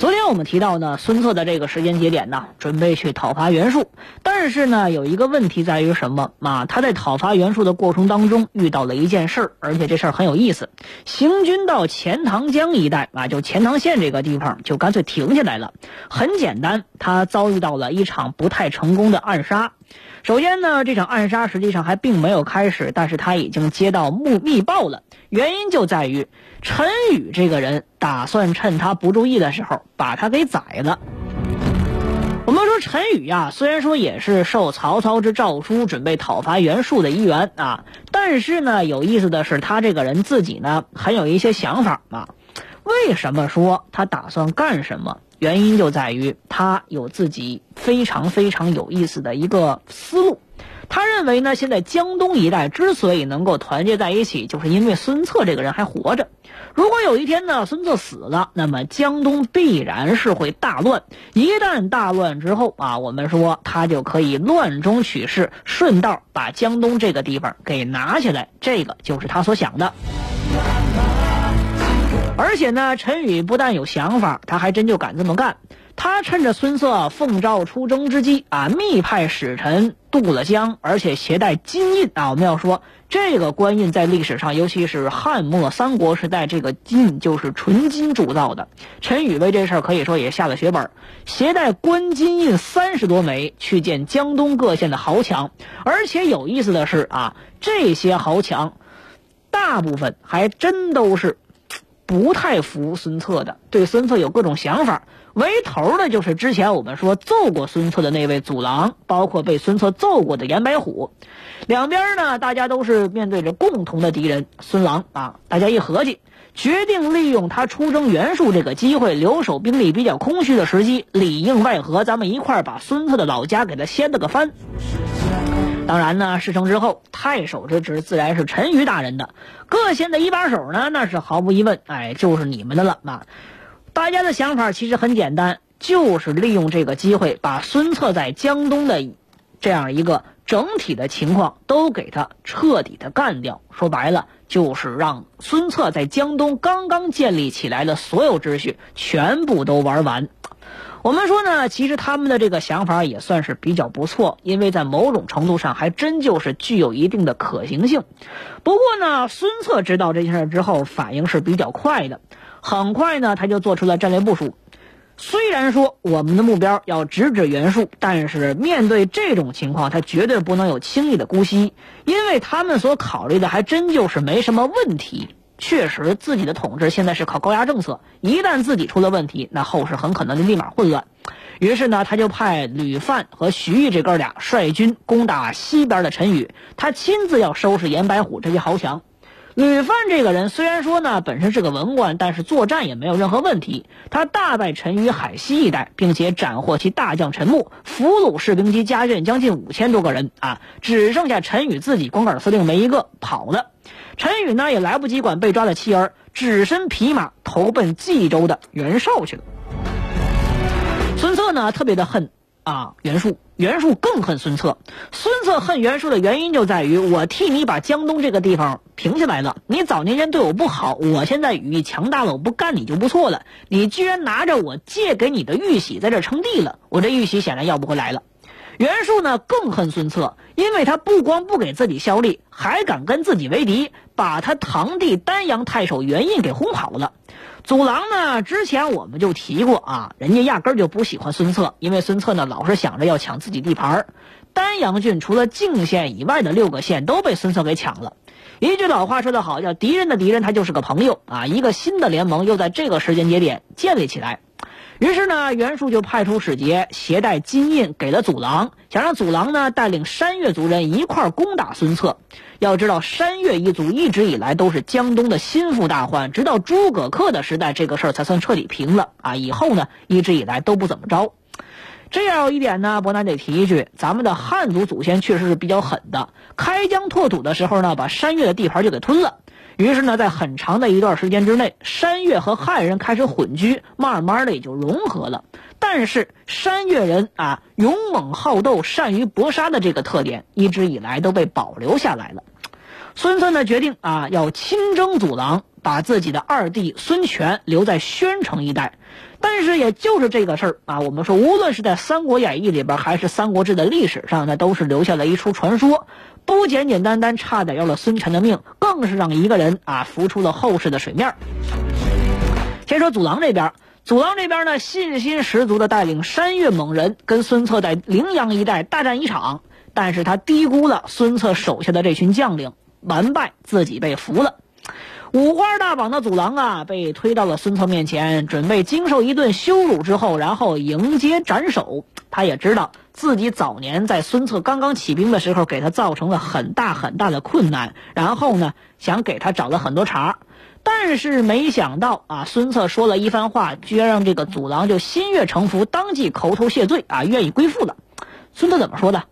昨天我们提到呢，孙策的这个时间节点呢，准备去讨伐袁术，但是呢，有一个问题在于什么啊？他在讨伐袁术的过程当中遇到了一件事儿，而且这事儿很有意思。行军到钱塘江一带啊，就钱塘县这个地方，就干脆停下来了。很简单，他遭遇到了一场不太成功的暗杀。首先呢，这场暗杀实际上还并没有开始，但是他已经接到密密报了。原因就在于陈宇这个人打算趁他不注意的时候把他给宰了。我们说陈宇呀，虽然说也是受曹操之诏书准备讨伐袁术的一员啊，但是呢，有意思的是他这个人自己呢，很有一些想法嘛。为什么说他打算干什么？原因就在于他有自己非常非常有意思的一个思路。他认为呢，现在江东一带之所以能够团结在一起，就是因为孙策这个人还活着。如果有一天呢，孙策死了，那么江东必然是会大乱。一旦大乱之后啊，我们说他就可以乱中取势，顺道把江东这个地方给拿下来。这个就是他所想的。而且呢，陈宇不但有想法，他还真就敢这么干。他趁着孙策奉诏出征之机啊，密派使臣渡了江，而且携带金印啊。我们要说，这个官印在历史上，尤其是汉末三国时代，这个金就是纯金铸造的。陈宇为这事儿可以说也下了血本，携带官金印三十多枚去见江东各县的豪强。而且有意思的是啊，这些豪强大部分还真都是不太服孙策的，对孙策有各种想法。为头的就是之前我们说揍过孙策的那位祖郎，包括被孙策揍过的严白虎。两边呢，大家都是面对着共同的敌人孙郎啊。大家一合计，决定利用他出征袁术这个机会，留守兵力比较空虚的时机，里应外合，咱们一块把孙策的老家给他掀了个翻。当然呢，事成之后，太守之职自然是陈馀大人的，各县的一把手呢，那是毫无疑问，哎，就是你们的了啊。大家的想法其实很简单，就是利用这个机会，把孙策在江东的这样一个整体的情况都给他彻底的干掉。说白了，就是让孙策在江东刚刚建立起来的所有秩序全部都玩完。我们说呢，其实他们的这个想法也算是比较不错，因为在某种程度上还真就是具有一定的可行性。不过呢，孙策知道这件事之后，反应是比较快的。很快呢，他就做出了战略部署。虽然说我们的目标要直指袁术，但是面对这种情况，他绝对不能有轻易的姑息，因为他们所考虑的还真就是没什么问题。确实，自己的统治现在是靠高压政策，一旦自己出了问题，那后世很可能就立马混乱。于是呢，他就派吕范和徐毅这哥俩率军攻打西边的陈宇，他亲自要收拾严白虎这些豪强。吕范这个人虽然说呢本身是个文官，但是作战也没有任何问题。他大败陈于海西一带，并且斩获其大将陈木，俘虏士兵及家眷将近五千多个人啊，只剩下陈宇自己光杆司令没一个跑了。陈宇呢也来不及管被抓的妻儿，只身匹马投奔冀州的袁绍去了。孙策呢特别的恨。啊，袁术，袁术更恨孙策。孙策恨袁术的原因就在于，我替你把江东这个地方平下来了。你早年间对我不好，我现在羽翼强大了，我不干你就不错了。你居然拿着我借给你的玉玺在这称帝了，我这玉玺显然要不回来了。袁术呢更恨孙策，因为他不光不给自己效力，还敢跟自己为敌，把他堂弟丹阳太守袁印给轰跑了。祖郎呢？之前我们就提过啊，人家压根就不喜欢孙策，因为孙策呢老是想着要抢自己地盘儿丹阳郡除了泾县以外的六个县都被孙策给抢了。一句老话说得好，叫敌人的敌人他就是个朋友啊。一个新的联盟又在这个时间节点建立起来。于是呢，袁术就派出使节，携带金印给了祖郎，想让祖郎呢带领山岳族人一块攻打孙策。要知道，山岳一族一直以来都是江东的心腹大患，直到诸葛恪的时代，这个事儿才算彻底平了啊。以后呢，一直以来都不怎么着。这样一点呢，伯南得提一句，咱们的汉族祖先确实是比较狠的。开疆拓土的时候呢，把山越的地盘就给吞了。于是呢，在很长的一段时间之内，山越和汉人开始混居，慢慢的也就融合了。但是山越人啊，勇猛好斗、善于搏杀的这个特点，一直以来都被保留下来了。孙策呢，决定啊，要亲征祖郎，把自己的二弟孙权留在宣城一带。但是，也就是这个事儿啊，我们说，无论是在《三国演义》里边，还是《三国志》的历史上，那都是留下了一出传说，不简简单单差点要了孙权的命，更是让一个人啊浮出了后世的水面。先说祖郎这边，祖郎这边呢，信心十足的带领山岳猛人跟孙策在陵阳一带大战一场，但是他低估了孙策手下的这群将领，完败，自己被俘了。五花大绑的祖郎啊，被推到了孙策面前，准备经受一顿羞辱之后，然后迎接斩首。他也知道自己早年在孙策刚刚起兵的时候，给他造成了很大很大的困难，然后呢，想给他找了很多茬。但是没想到啊，孙策说了一番话，居然让这个祖郎就心悦诚服，当即口头谢罪啊，愿意归附了。孙策怎么说的？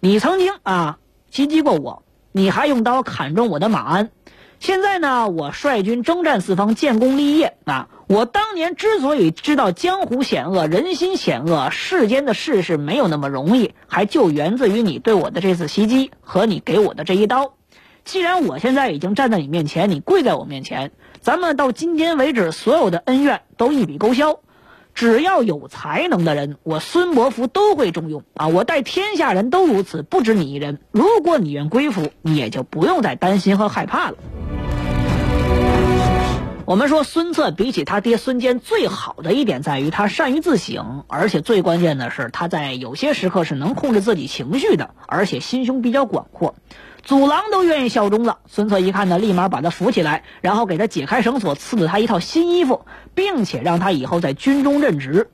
你曾经啊袭击过我，你还用刀砍中我的马鞍。现在呢，我率军征战四方，建功立业啊！我当年之所以知道江湖险恶，人心险恶，世间的事是没有那么容易，还就源自于你对我的这次袭击和你给我的这一刀。既然我现在已经站在你面前，你跪在我面前，咱们到今天为止所有的恩怨都一笔勾销。只要有才能的人，我孙伯符都会重用啊！我待天下人都如此，不止你一人。如果你愿归附，你也就不用再担心和害怕了。我们说孙策比起他爹孙坚最好的一点在于他善于自省，而且最关键的是他在有些时刻是能控制自己情绪的，而且心胸比较广阔。祖郎都愿意效忠了，孙策一看呢，立马把他扶起来，然后给他解开绳索，赐了他一套新衣服，并且让他以后在军中任职。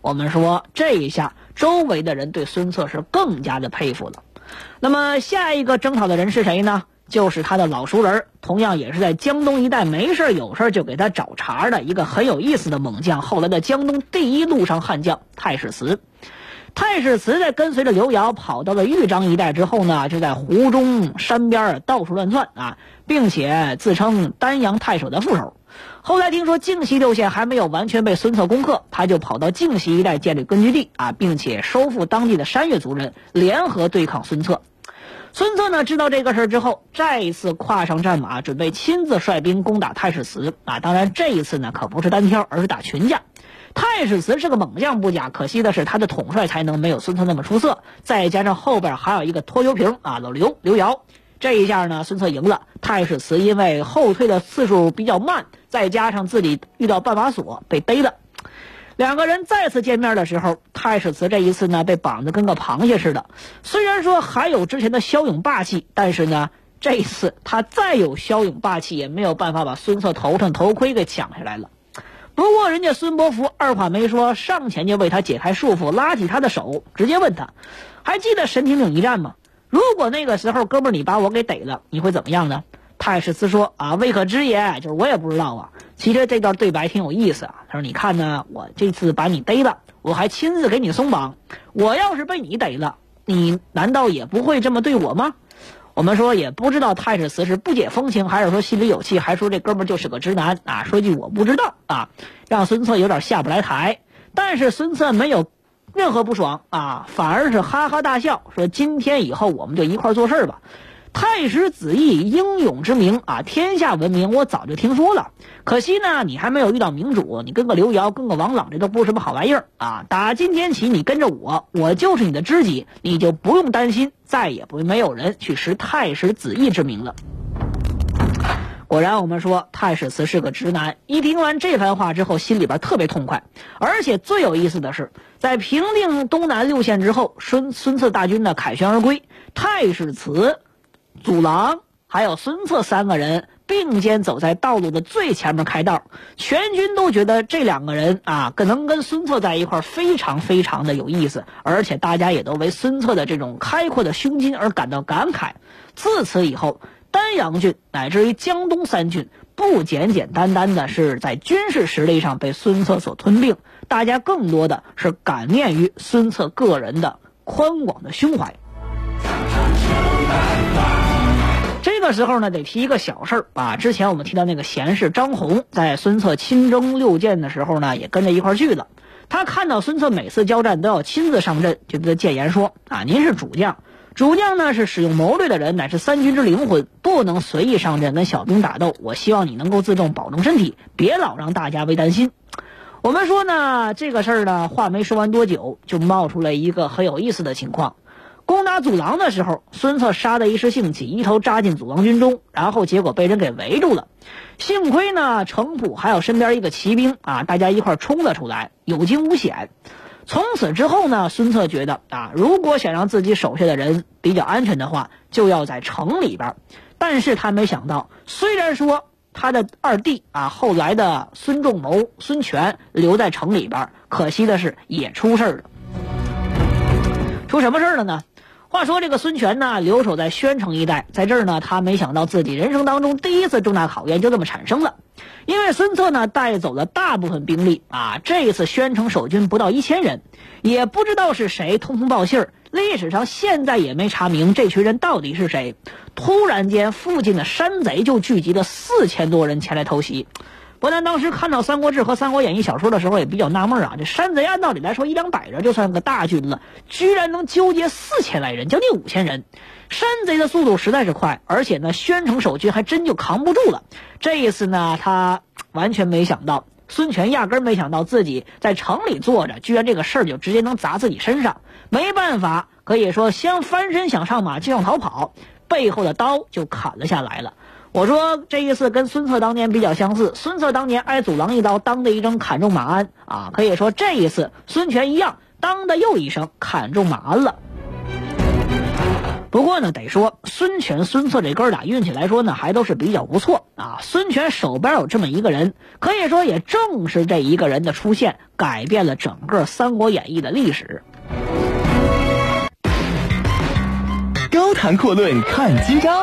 我们说这一下，周围的人对孙策是更加的佩服了。那么下一个征讨的人是谁呢？就是他的老熟人，同样也是在江东一带没事有事就给他找茬的一个很有意思的猛将，后来的江东第一路上悍将太史慈。太史慈在跟随着刘繇跑到了豫章一带之后呢，就在湖中山边到处乱窜啊，并且自称丹阳太守的副手。后来听说靖西六县还没有完全被孙策攻克，他就跑到靖西一带建立根据地啊，并且收复当地的山岳族人，联合对抗孙策。孙策呢，知道这个事儿之后，再一次跨上战马，准备亲自率兵攻打太史慈啊！当然，这一次呢，可不是单挑，而是打群架。太史慈是个猛将不假，可惜的是他的统帅才能没有孙策那么出色，再加上后边还有一个拖油瓶啊，老刘刘瑶。这一下呢，孙策赢了。太史慈因为后退的次数比较慢，再加上自己遇到绊马索被逮了。两个人再次见面的时候，太史慈这一次呢被绑得跟个螃蟹似的。虽然说还有之前的骁勇霸气，但是呢这一次他再有骁勇霸气，也没有办法把孙策头上头盔给抢下来了。不过人家孙伯符二话没说，上前就为他解开束缚，拉起他的手，直接问他：“还记得神亭岭一战吗？如果那个时候哥们儿你把我给逮了，你会怎么样呢？”太史慈说：“啊，未可知也，就是我也不知道啊。”其实这段对白挺有意思啊。他说：“你看呢，我这次把你逮了，我还亲自给你松绑。我要是被你逮了，你难道也不会这么对我吗？”我们说也不知道太史慈是不解风情，还是说心里有气，还说这哥们就是个直男啊。说句我不知道啊，让孙策有点下不来台。但是孙策没有任何不爽啊，反而是哈哈大笑，说：“今天以后我们就一块做事吧。”太史子义英勇之名啊，天下闻名，我早就听说了。可惜呢，你还没有遇到明主，你跟个刘瑶，跟个王朗，这都不是什么好玩意儿啊！打今天起，你跟着我，我就是你的知己，你就不用担心，再也不没有人去识太史子义之名了。果然，我们说太史慈是个直男，一听完这番话之后，心里边特别痛快。而且最有意思的是，在平定东南六县之后，孙孙策大军呢凯旋而归，太史慈。祖郎还有孙策三个人并肩走在道路的最前面开道，全军都觉得这两个人啊，可能跟孙策在一块非常非常的有意思，而且大家也都为孙策的这种开阔的胸襟而感到感慨。自此以后，丹阳郡乃至于江东三郡，不简简单单的是在军事实力上被孙策所吞并，大家更多的是感念于孙策个人的宽广的胸怀。这时候呢，得提一个小事儿啊。之前我们提到那个贤士张宏，在孙策亲征六箭的时候呢，也跟着一块儿去了。他看到孙策每次交战都要亲自上阵，就跟他谏言说：“啊，您是主将，主将呢是使用谋略的人，乃是三军之灵魂，不能随意上阵跟小兵打斗。我希望你能够自重，保重身体，别老让大家为担心。”我们说呢，这个事儿呢，话没说完多久，就冒出来一个很有意思的情况。攻打祖廊的时候，孙策杀得一时兴起，一头扎进祖廊军中，然后结果被人给围住了。幸亏呢，程普还有身边一个骑兵啊，大家一块冲了出来，有惊无险。从此之后呢，孙策觉得啊，如果想让自己手下的人比较安全的话，就要在城里边。但是他没想到，虽然说他的二弟啊，后来的孙仲谋、孙权留在城里边，可惜的是也出事了。出什么事了呢？话说这个孙权呢，留守在宣城一带，在这儿呢，他没想到自己人生当中第一次重大考验就这么产生了。因为孙策呢带走了大部分兵力啊，这一次宣城守军不到一千人，也不知道是谁通风报信儿，历史上现在也没查明这群人到底是谁。突然间，附近的山贼就聚集了四千多人前来偷袭。伯南当时看到《三国志》和《三国演义》小说的时候，也比较纳闷啊。这山贼按道理来说一两百人就算个大军了，居然能纠结四千来人，将近五千人。山贼的速度实在是快，而且呢，宣城守军还真就扛不住了。这一次呢，他完全没想到，孙权压根没想到自己在城里坐着，居然这个事儿就直接能砸自己身上。没办法，可以说先翻身想上马就想逃跑，背后的刀就砍了下来了。我说这一次跟孙策当年比较相似，孙策当年挨祖郎一刀，当的一声砍中马鞍啊，可以说这一次孙权一样，当的又一声砍中马鞍了。不过呢，得说孙权、孙策这哥俩运气来说呢，还都是比较不错啊。孙权手边有这么一个人，可以说也正是这一个人的出现，改变了整个《三国演义》的历史。高谈阔论看今朝。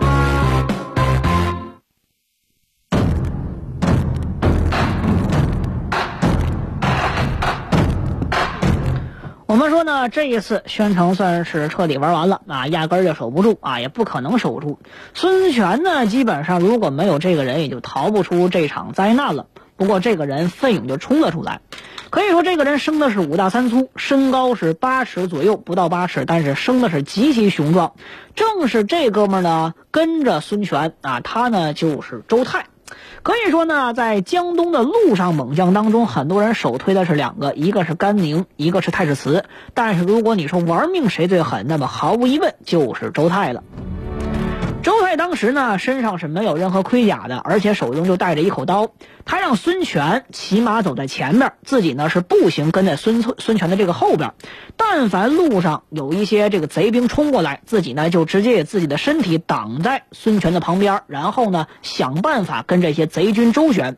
我们说呢，这一次宣城算是彻底玩完了啊，压根儿就守不住啊，也不可能守住。孙权呢，基本上如果没有这个人，也就逃不出这场灾难了。不过这个人奋勇就冲了出来，可以说这个人生的是五大三粗，身高是八尺左右，不到八尺，但是生的是极其雄壮。正是这哥们儿呢，跟着孙权啊，他呢就是周泰。可以说呢，在江东的陆上猛将当中，很多人首推的是两个，一个是甘宁，一个是太史慈。但是如果你说玩命谁最狠，那么毫无疑问就是周泰了。周泰当时呢，身上是没有任何盔甲的，而且手中就带着一口刀。他让孙权骑马走在前面，自己呢是步行跟在孙孙权的这个后边。但凡路上有一些这个贼兵冲过来，自己呢就直接以自己的身体挡在孙权的旁边，然后呢想办法跟这些贼军周旋。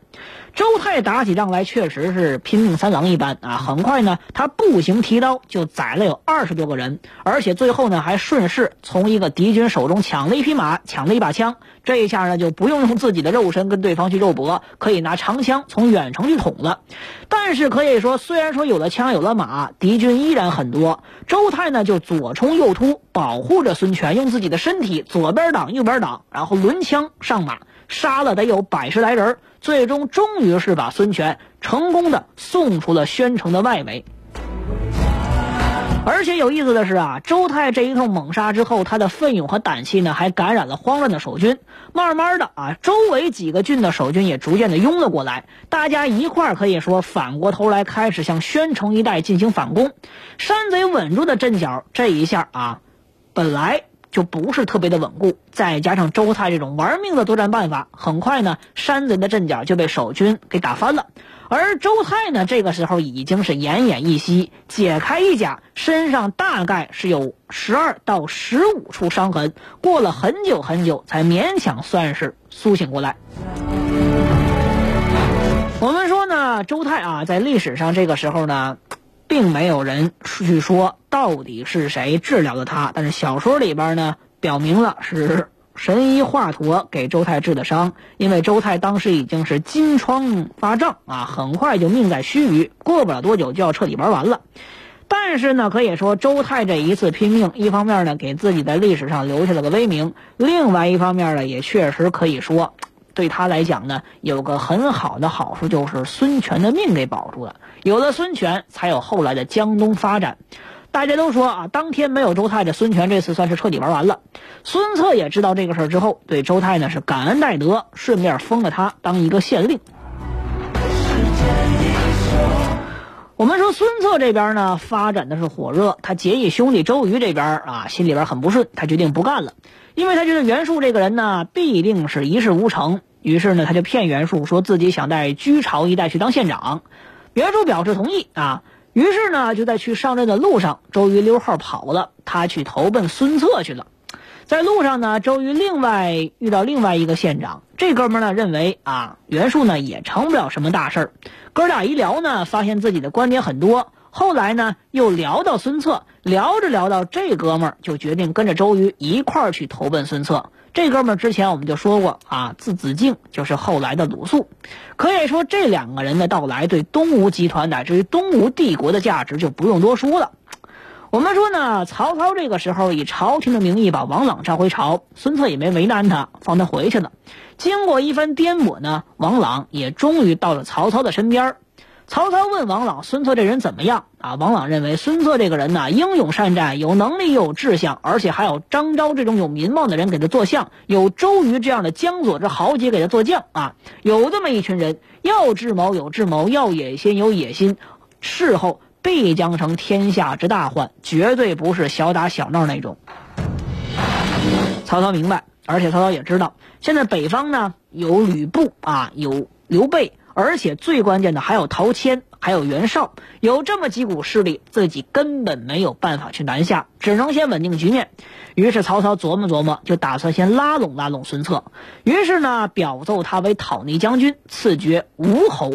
周泰打起仗来确实是拼命三郎一般啊！很快呢，他步行提刀就宰了有二十多个人，而且最后呢还顺势从一个敌军手中抢了一匹马，抢了一把枪。这一下呢就不用用自己的肉身跟对方去肉搏，可以拿长枪从远程去捅了。但是可以说，虽然说有了枪有了马，敌军依然很多。周泰呢就左冲右突，保护着孙权，用自己的身体左边挡右边挡，然后抡枪上马。杀了得有百十来人，最终终于是把孙权成功的送出了宣城的外围。而且有意思的是啊，周泰这一通猛杀之后，他的奋勇和胆气呢，还感染了慌乱的守军。慢慢的啊，周围几个郡的守军也逐渐的拥了过来，大家一块儿可以说反过头来开始向宣城一带进行反攻。山贼稳住的阵脚，这一下啊，本来。就不是特别的稳固，再加上周泰这种玩命的作战办法，很快呢，山贼的阵脚就被守军给打翻了。而周泰呢，这个时候已经是奄奄一息，解开衣甲，身上大概是有十二到十五处伤痕，过了很久很久，才勉强算是苏醒过来。我们说呢，周泰啊，在历史上这个时候呢。并没有人去说到底是谁治疗的他。但是小说里边呢，表明了是神医华佗给周泰治的伤，因为周泰当时已经是金疮发胀啊，很快就命在须臾，过不了多久就要彻底玩完了。但是呢，可以说周泰这一次拼命，一方面呢给自己在历史上留下了个威名，另外一方面呢也确实可以说，对他来讲呢有个很好的好处，就是孙权的命给保住了。有了孙权，才有后来的江东发展。大家都说啊，当天没有周泰，这孙权这次算是彻底玩完了。孙策也知道这个事儿之后，对周泰呢是感恩戴德，顺便封了他当一个县令。我们说孙策这边呢发展的是火热，他结义兄弟周瑜这边啊心里边很不顺，他决定不干了，因为他觉得袁术这个人呢必定是一事无成，于是呢他就骗袁术说自己想在居巢一带去当县长，袁术表示同意啊，于是呢就在去上任的路上，周瑜溜号跑了，他去投奔孙策去了。在路上呢，周瑜另外遇到另外一个县长，这哥们呢认为啊，袁术呢也成不了什么大事儿。哥俩一聊呢，发现自己的观点很多。后来呢，又聊到孙策，聊着聊到这哥们儿就决定跟着周瑜一块儿去投奔孙策。这哥们儿之前我们就说过啊，字子敬，就是后来的鲁肃。可以说这两个人的到来，对东吴集团乃至于东吴帝国的价值就不用多说了。我们说呢，曹操这个时候以朝廷的名义把王朗召回朝，孙策也没为难他，放他回去了。经过一番颠簸呢，王朗也终于到了曹操的身边。曹操问王朗：“孙策这人怎么样？”啊，王朗认为孙策这个人呢，英勇善战，有能力又有志向，而且还有张昭这种有名望的人给他做相，有周瑜这样的江左之豪杰给他做将啊，有这么一群人，要智谋有智谋，要野心有野心，事后。必将成天下之大患，绝对不是小打小闹那种。曹操明白，而且曹操也知道，现在北方呢有吕布啊，有刘备，而且最关键的还有陶谦，还有袁绍，有这么几股势力，自己根本没有办法去南下，只能先稳定局面。于是曹操琢磨琢磨，就打算先拉拢拉拢孙策。于是呢，表奏他为讨逆将军，赐爵吴侯。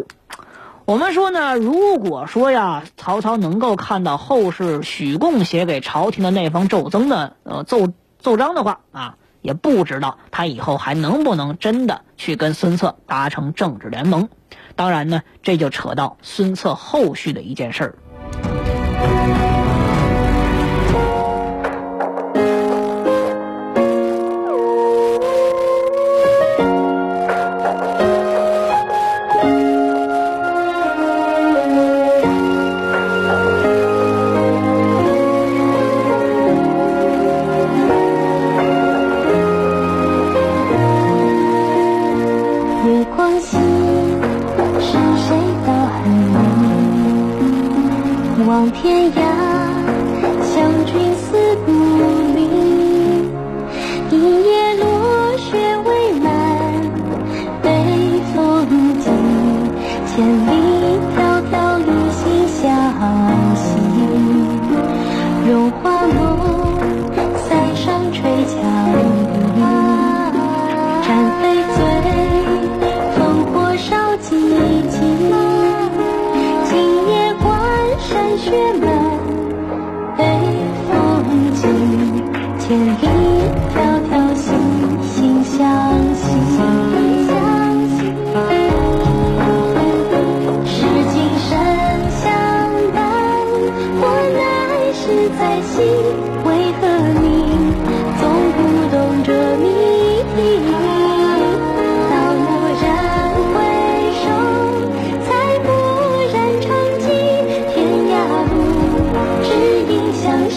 我们说呢，如果说呀，曹操能够看到后世许贡写给朝廷的那封奏增的呃奏奏章的话啊，也不知道他以后还能不能真的去跟孙策达成政治联盟。当然呢，这就扯到孙策后续的一件事儿。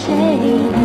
和